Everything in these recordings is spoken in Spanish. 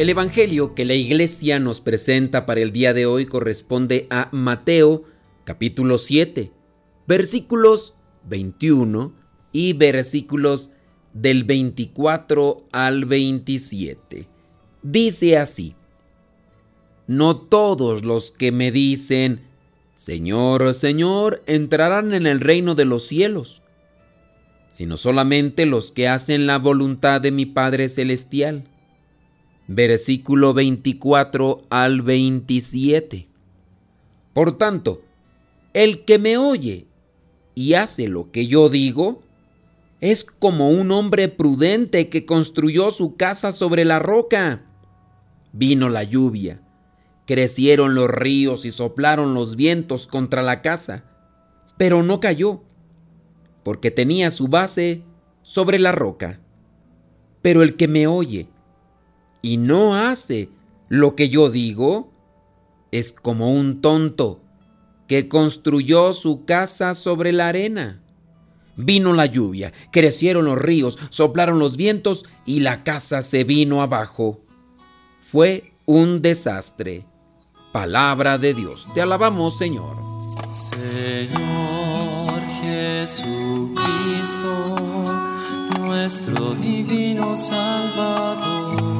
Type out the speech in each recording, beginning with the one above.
El Evangelio que la iglesia nos presenta para el día de hoy corresponde a Mateo capítulo 7, versículos 21 y versículos del 24 al 27. Dice así, No todos los que me dicen, Señor, Señor, entrarán en el reino de los cielos, sino solamente los que hacen la voluntad de mi Padre Celestial versículo 24 al 27. Por tanto, el que me oye y hace lo que yo digo, es como un hombre prudente que construyó su casa sobre la roca. Vino la lluvia, crecieron los ríos y soplaron los vientos contra la casa, pero no cayó, porque tenía su base sobre la roca. Pero el que me oye y no hace lo que yo digo, es como un tonto que construyó su casa sobre la arena. Vino la lluvia, crecieron los ríos, soplaron los vientos y la casa se vino abajo. Fue un desastre. Palabra de Dios. Te alabamos, Señor. Señor Jesucristo, nuestro divino Salvador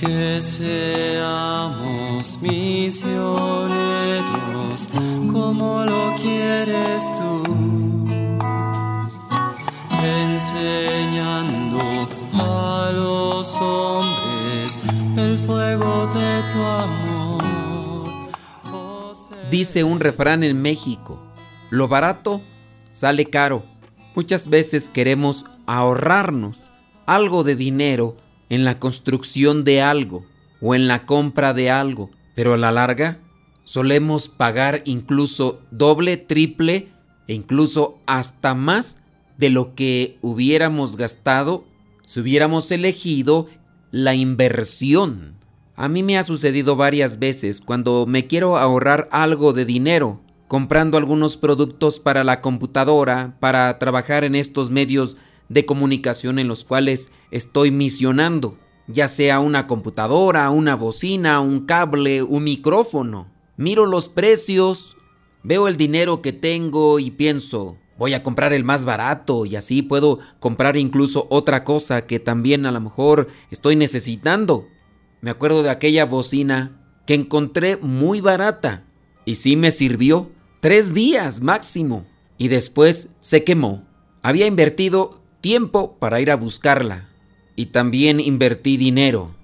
Que seamos misioneros como lo quieres tú, enseñando a los hombres el fuego de tu amor. Dice un refrán en México, lo barato sale caro. Muchas veces queremos ahorrarnos algo de dinero en la construcción de algo o en la compra de algo, pero a la larga solemos pagar incluso doble, triple e incluso hasta más de lo que hubiéramos gastado si hubiéramos elegido la inversión. A mí me ha sucedido varias veces cuando me quiero ahorrar algo de dinero comprando algunos productos para la computadora, para trabajar en estos medios de comunicación en los cuales estoy misionando, ya sea una computadora, una bocina, un cable, un micrófono. Miro los precios, veo el dinero que tengo y pienso, voy a comprar el más barato y así puedo comprar incluso otra cosa que también a lo mejor estoy necesitando. Me acuerdo de aquella bocina que encontré muy barata y sí me sirvió tres días máximo y después se quemó. Había invertido tiempo para ir a buscarla y también invertí dinero,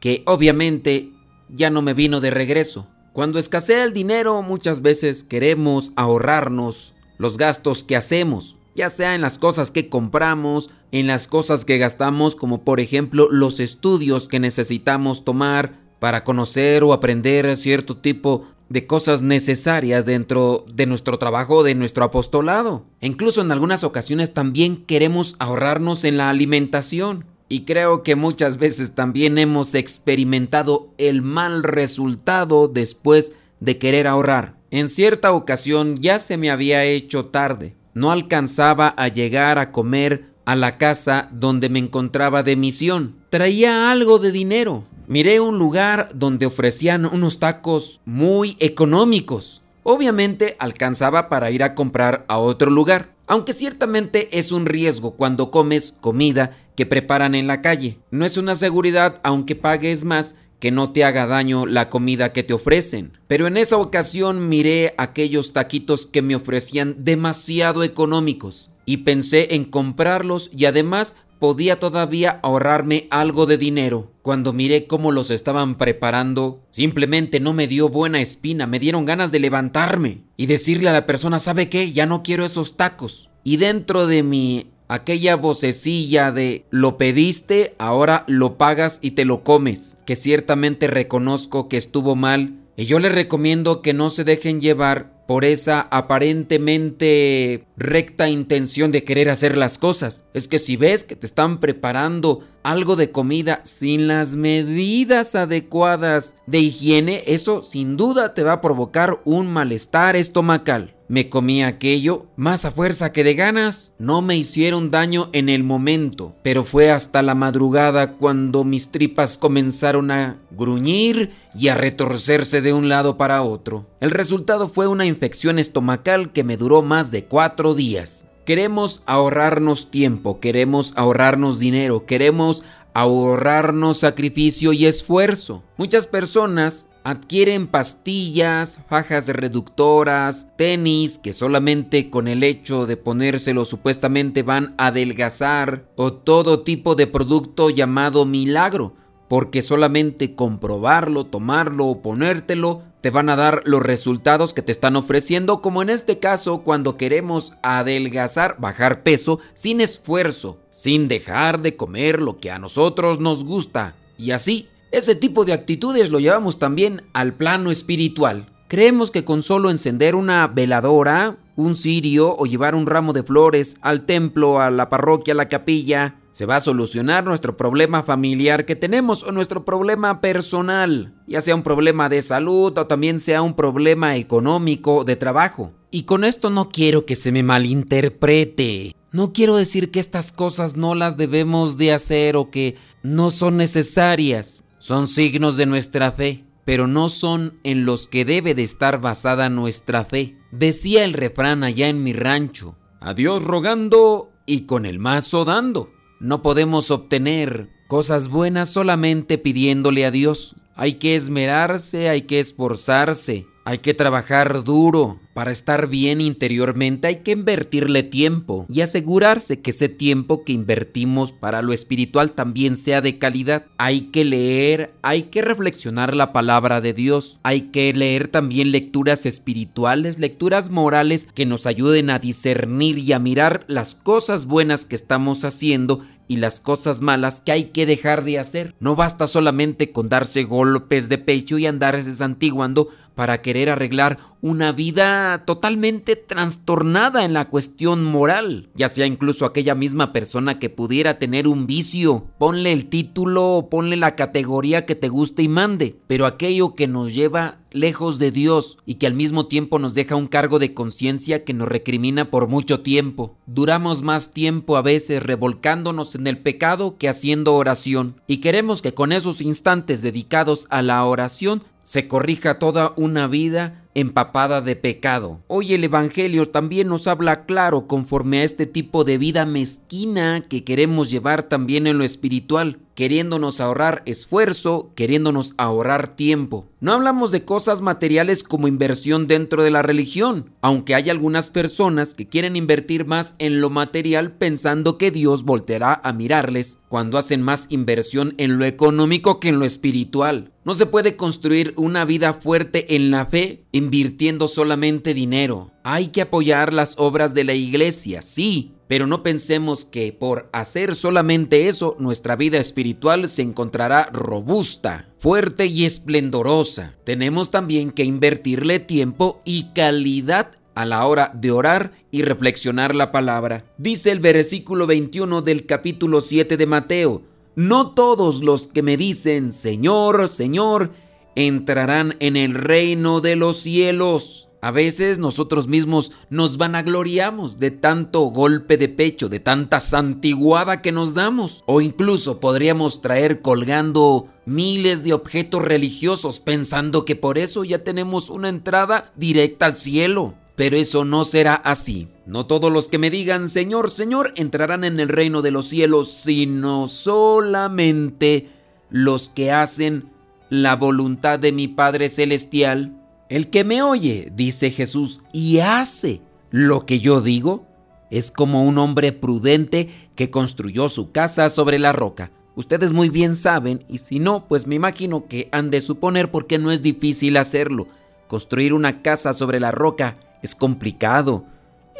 que obviamente ya no me vino de regreso. Cuando escasea el dinero muchas veces queremos ahorrarnos los gastos que hacemos, ya sea en las cosas que compramos, en las cosas que gastamos, como por ejemplo los estudios que necesitamos tomar para conocer o aprender cierto tipo de cosas necesarias dentro de nuestro trabajo, de nuestro apostolado. incluso en algunas ocasiones también queremos ahorrarnos en la alimentación. Y creo que muchas veces también hemos experimentado el mal resultado después de querer ahorrar. En cierta ocasión ya se me había hecho tarde. No alcanzaba a llegar a comer a la casa donde me encontraba de misión. Traía algo de dinero, miré un lugar donde ofrecían unos tacos muy económicos. Obviamente alcanzaba para ir a comprar a otro lugar, aunque ciertamente es un riesgo cuando comes comida que preparan en la calle. No es una seguridad aunque pagues más que no te haga daño la comida que te ofrecen. Pero en esa ocasión miré aquellos taquitos que me ofrecían demasiado económicos y pensé en comprarlos y además podía todavía ahorrarme algo de dinero. Cuando miré cómo los estaban preparando, simplemente no me dio buena espina, me dieron ganas de levantarme y decirle a la persona, ¿sabe qué? Ya no quiero esos tacos. Y dentro de mí, aquella vocecilla de lo pediste, ahora lo pagas y te lo comes, que ciertamente reconozco que estuvo mal. Y yo les recomiendo que no se dejen llevar por esa aparentemente recta intención de querer hacer las cosas. Es que si ves que te están preparando algo de comida sin las medidas adecuadas de higiene, eso sin duda te va a provocar un malestar estomacal. Me comí aquello más a fuerza que de ganas. No me hicieron daño en el momento, pero fue hasta la madrugada cuando mis tripas comenzaron a gruñir y a retorcerse de un lado para otro. El resultado fue una infección estomacal que me duró más de cuatro días. Queremos ahorrarnos tiempo, queremos ahorrarnos dinero, queremos ahorrarnos sacrificio y esfuerzo. Muchas personas adquieren pastillas, fajas reductoras, tenis que solamente con el hecho de ponérselo supuestamente van a adelgazar o todo tipo de producto llamado milagro, porque solamente comprobarlo, tomarlo o ponértelo te van a dar los resultados que te están ofreciendo, como en este caso cuando queremos adelgazar, bajar peso sin esfuerzo, sin dejar de comer lo que a nosotros nos gusta. Y así ese tipo de actitudes lo llevamos también al plano espiritual. Creemos que con solo encender una veladora, un cirio o llevar un ramo de flores al templo, a la parroquia, a la capilla, se va a solucionar nuestro problema familiar que tenemos o nuestro problema personal, ya sea un problema de salud o también sea un problema económico de trabajo. Y con esto no quiero que se me malinterprete. No quiero decir que estas cosas no las debemos de hacer o que no son necesarias. Son signos de nuestra fe, pero no son en los que debe de estar basada nuestra fe. Decía el refrán allá en mi rancho, a Dios rogando y con el mazo dando. No podemos obtener cosas buenas solamente pidiéndole a Dios. Hay que esmerarse, hay que esforzarse, hay que trabajar duro. Para estar bien interiormente hay que invertirle tiempo y asegurarse que ese tiempo que invertimos para lo espiritual también sea de calidad. Hay que leer, hay que reflexionar la palabra de Dios, hay que leer también lecturas espirituales, lecturas morales que nos ayuden a discernir y a mirar las cosas buenas que estamos haciendo y las cosas malas que hay que dejar de hacer. No basta solamente con darse golpes de pecho y andarse santiguando para querer arreglar una vida totalmente trastornada en la cuestión moral, ya sea incluso aquella misma persona que pudiera tener un vicio. Ponle el título, ponle la categoría que te guste y mande, pero aquello que nos lleva lejos de Dios y que al mismo tiempo nos deja un cargo de conciencia que nos recrimina por mucho tiempo. Duramos más tiempo a veces revolcándonos en el pecado que haciendo oración y queremos que con esos instantes dedicados a la oración se corrija toda una vida empapada de pecado. Hoy el Evangelio también nos habla claro conforme a este tipo de vida mezquina que queremos llevar también en lo espiritual, queriéndonos ahorrar esfuerzo, queriéndonos ahorrar tiempo. No hablamos de cosas materiales como inversión dentro de la religión, aunque hay algunas personas que quieren invertir más en lo material pensando que Dios volteará a mirarles cuando hacen más inversión en lo económico que en lo espiritual. No se puede construir una vida fuerte en la fe invirtiendo solamente dinero. Hay que apoyar las obras de la iglesia, sí, pero no pensemos que por hacer solamente eso nuestra vida espiritual se encontrará robusta, fuerte y esplendorosa. Tenemos también que invertirle tiempo y calidad a la hora de orar y reflexionar la palabra. Dice el versículo 21 del capítulo 7 de Mateo, no todos los que me dicen Señor, Señor, entrarán en el reino de los cielos. A veces nosotros mismos nos vanagloriamos de tanto golpe de pecho, de tanta santiguada que nos damos. O incluso podríamos traer colgando miles de objetos religiosos pensando que por eso ya tenemos una entrada directa al cielo. Pero eso no será así. No todos los que me digan Señor, Señor entrarán en el reino de los cielos, sino solamente los que hacen la voluntad de mi Padre Celestial. El que me oye, dice Jesús, y hace lo que yo digo, es como un hombre prudente que construyó su casa sobre la roca. Ustedes muy bien saben, y si no, pues me imagino que han de suponer porque no es difícil hacerlo. Construir una casa sobre la roca es complicado,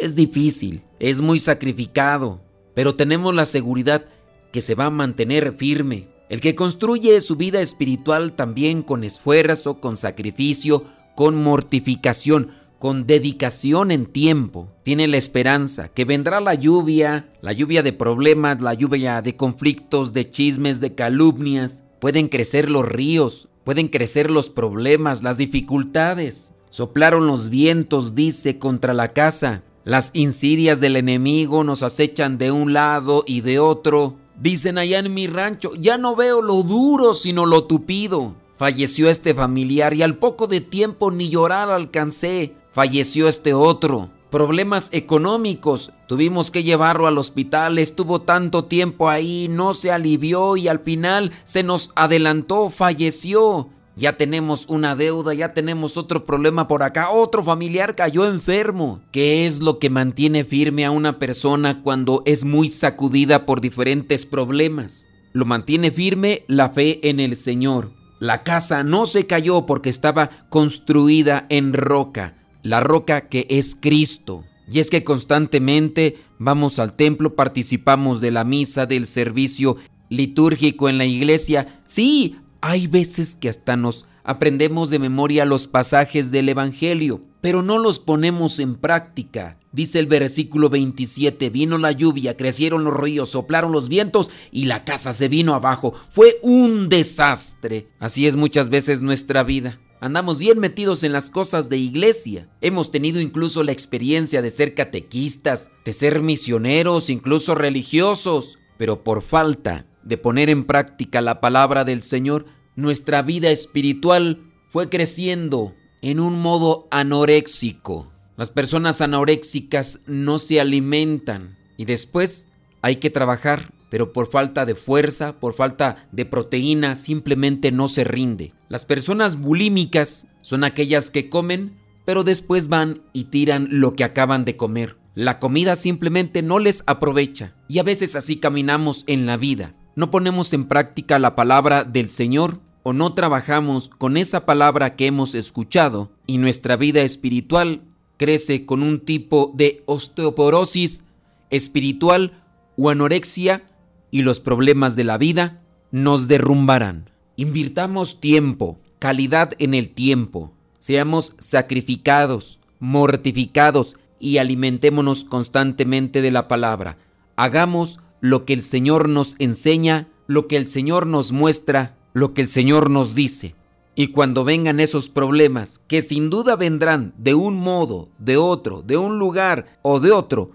es difícil, es muy sacrificado, pero tenemos la seguridad que se va a mantener firme. El que construye su vida espiritual también con esfuerzo, con sacrificio, con mortificación, con dedicación en tiempo, tiene la esperanza que vendrá la lluvia, la lluvia de problemas, la lluvia de conflictos, de chismes, de calumnias. Pueden crecer los ríos, pueden crecer los problemas, las dificultades. Soplaron los vientos, dice, contra la casa. Las insidias del enemigo nos acechan de un lado y de otro. Dicen allá en mi rancho, ya no veo lo duro sino lo tupido. Falleció este familiar y al poco de tiempo ni llorar alcancé. Falleció este otro. Problemas económicos. Tuvimos que llevarlo al hospital. Estuvo tanto tiempo ahí, no se alivió y al final se nos adelantó, falleció. Ya tenemos una deuda, ya tenemos otro problema por acá, otro familiar cayó enfermo. ¿Qué es lo que mantiene firme a una persona cuando es muy sacudida por diferentes problemas? Lo mantiene firme la fe en el Señor. La casa no se cayó porque estaba construida en roca, la roca que es Cristo. Y es que constantemente vamos al templo, participamos de la misa, del servicio litúrgico en la iglesia. Sí, hay veces que hasta nos aprendemos de memoria los pasajes del Evangelio, pero no los ponemos en práctica. Dice el versículo 27, vino la lluvia, crecieron los ríos, soplaron los vientos y la casa se vino abajo. Fue un desastre. Así es muchas veces nuestra vida. Andamos bien metidos en las cosas de iglesia. Hemos tenido incluso la experiencia de ser catequistas, de ser misioneros, incluso religiosos, pero por falta de poner en práctica la palabra del Señor, nuestra vida espiritual fue creciendo en un modo anoréxico. Las personas anoréxicas no se alimentan y después hay que trabajar, pero por falta de fuerza, por falta de proteína, simplemente no se rinde. Las personas bulímicas son aquellas que comen, pero después van y tiran lo que acaban de comer. La comida simplemente no les aprovecha y a veces así caminamos en la vida. No ponemos en práctica la palabra del Señor o no trabajamos con esa palabra que hemos escuchado y nuestra vida espiritual crece con un tipo de osteoporosis espiritual o anorexia y los problemas de la vida nos derrumbarán. Invirtamos tiempo, calidad en el tiempo. Seamos sacrificados, mortificados y alimentémonos constantemente de la palabra. Hagamos lo que el Señor nos enseña, lo que el Señor nos muestra lo que el Señor nos dice. Y cuando vengan esos problemas, que sin duda vendrán de un modo, de otro, de un lugar o de otro,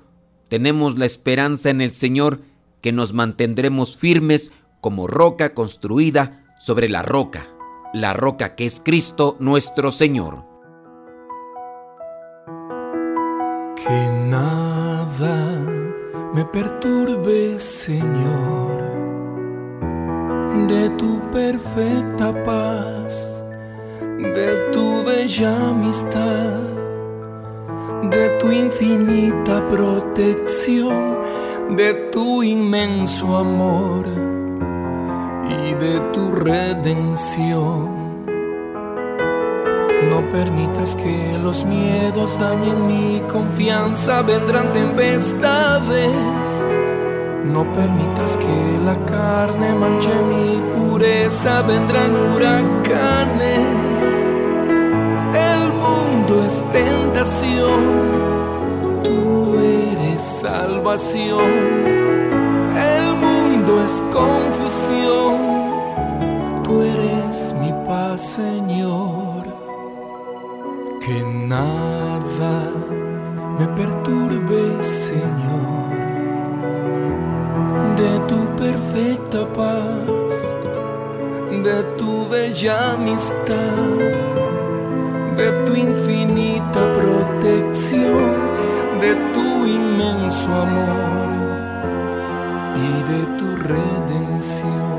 tenemos la esperanza en el Señor que nos mantendremos firmes como roca construida sobre la roca, la roca que es Cristo nuestro Señor. Que nada me perturbe, Señor de tu perfecta paz, de tu bella amistad, de tu infinita protección, de tu inmenso amor y de tu redención. No permitas que los miedos dañen mi confianza, vendrán tempestades no permitas que la carne manche mi pureza, vendrán huracanes. El mundo es tentación, tú eres salvación. El mundo es confusión, tú eres mi paz, Señor. Que nada me perturbe, Señor de tu perfecta paz, de tu bella amistad, de tu infinita protección, de tu inmenso amor y de tu redención.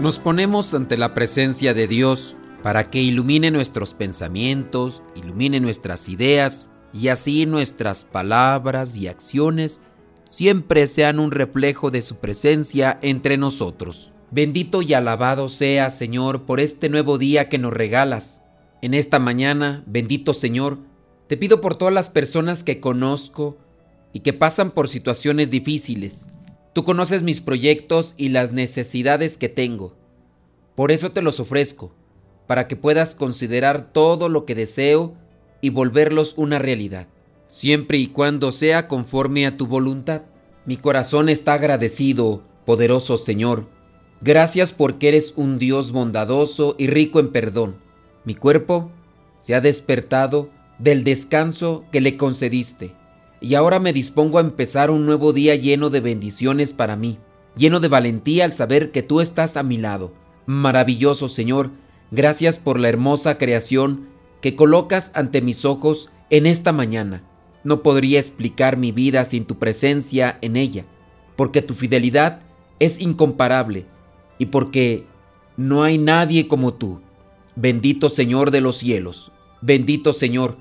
Nos ponemos ante la presencia de Dios para que ilumine nuestros pensamientos, ilumine nuestras ideas y así nuestras palabras y acciones siempre sean un reflejo de su presencia entre nosotros. Bendito y alabado sea, Señor, por este nuevo día que nos regalas. En esta mañana, bendito Señor, te pido por todas las personas que conozco y que pasan por situaciones difíciles. Tú conoces mis proyectos y las necesidades que tengo. Por eso te los ofrezco, para que puedas considerar todo lo que deseo y volverlos una realidad, siempre y cuando sea conforme a tu voluntad. Mi corazón está agradecido, poderoso Señor. Gracias porque eres un Dios bondadoso y rico en perdón. Mi cuerpo se ha despertado del descanso que le concediste y ahora me dispongo a empezar un nuevo día lleno de bendiciones para mí, lleno de valentía al saber que tú estás a mi lado. Maravilloso Señor, gracias por la hermosa creación que colocas ante mis ojos en esta mañana. No podría explicar mi vida sin tu presencia en ella, porque tu fidelidad es incomparable y porque no hay nadie como tú. Bendito Señor de los cielos, bendito Señor,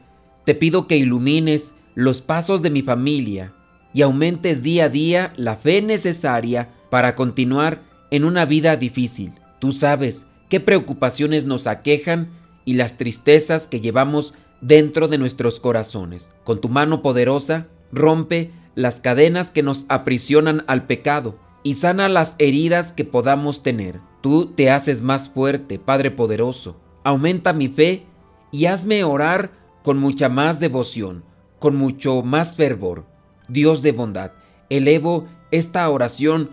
te pido que ilumines los pasos de mi familia y aumentes día a día la fe necesaria para continuar en una vida difícil. Tú sabes qué preocupaciones nos aquejan y las tristezas que llevamos dentro de nuestros corazones. Con tu mano poderosa, rompe las cadenas que nos aprisionan al pecado y sana las heridas que podamos tener. Tú te haces más fuerte, Padre poderoso. Aumenta mi fe y hazme orar con mucha más devoción, con mucho más fervor. Dios de bondad, elevo esta oración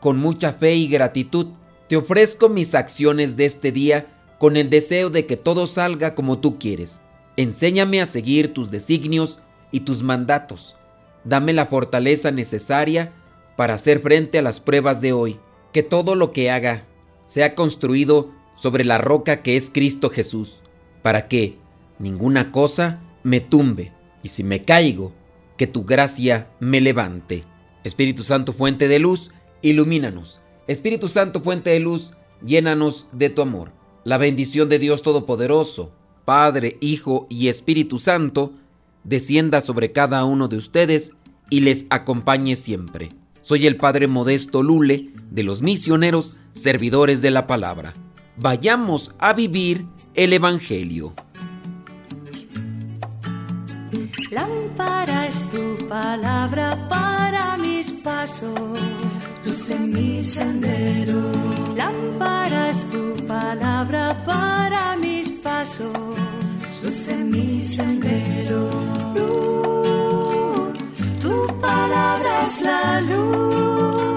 con mucha fe y gratitud. Te ofrezco mis acciones de este día con el deseo de que todo salga como tú quieres. Enséñame a seguir tus designios y tus mandatos. Dame la fortaleza necesaria para hacer frente a las pruebas de hoy. Que todo lo que haga sea construido sobre la roca que es Cristo Jesús, para que ninguna cosa me tumbe, y si me caigo, que tu gracia me levante. Espíritu Santo, fuente de luz, ilumínanos. Espíritu Santo, fuente de luz, llénanos de tu amor. La bendición de Dios Todopoderoso, Padre, Hijo y Espíritu Santo, descienda sobre cada uno de ustedes y les acompañe siempre. Soy el Padre Modesto Lule de los misioneros servidores de la palabra. Vayamos a vivir el Evangelio. Lámpara tu palabra para mis pasos, luz en mi sendero. Lámpara es tu palabra para mis pasos, luz en mi sendero. Luz, tu palabra es la luz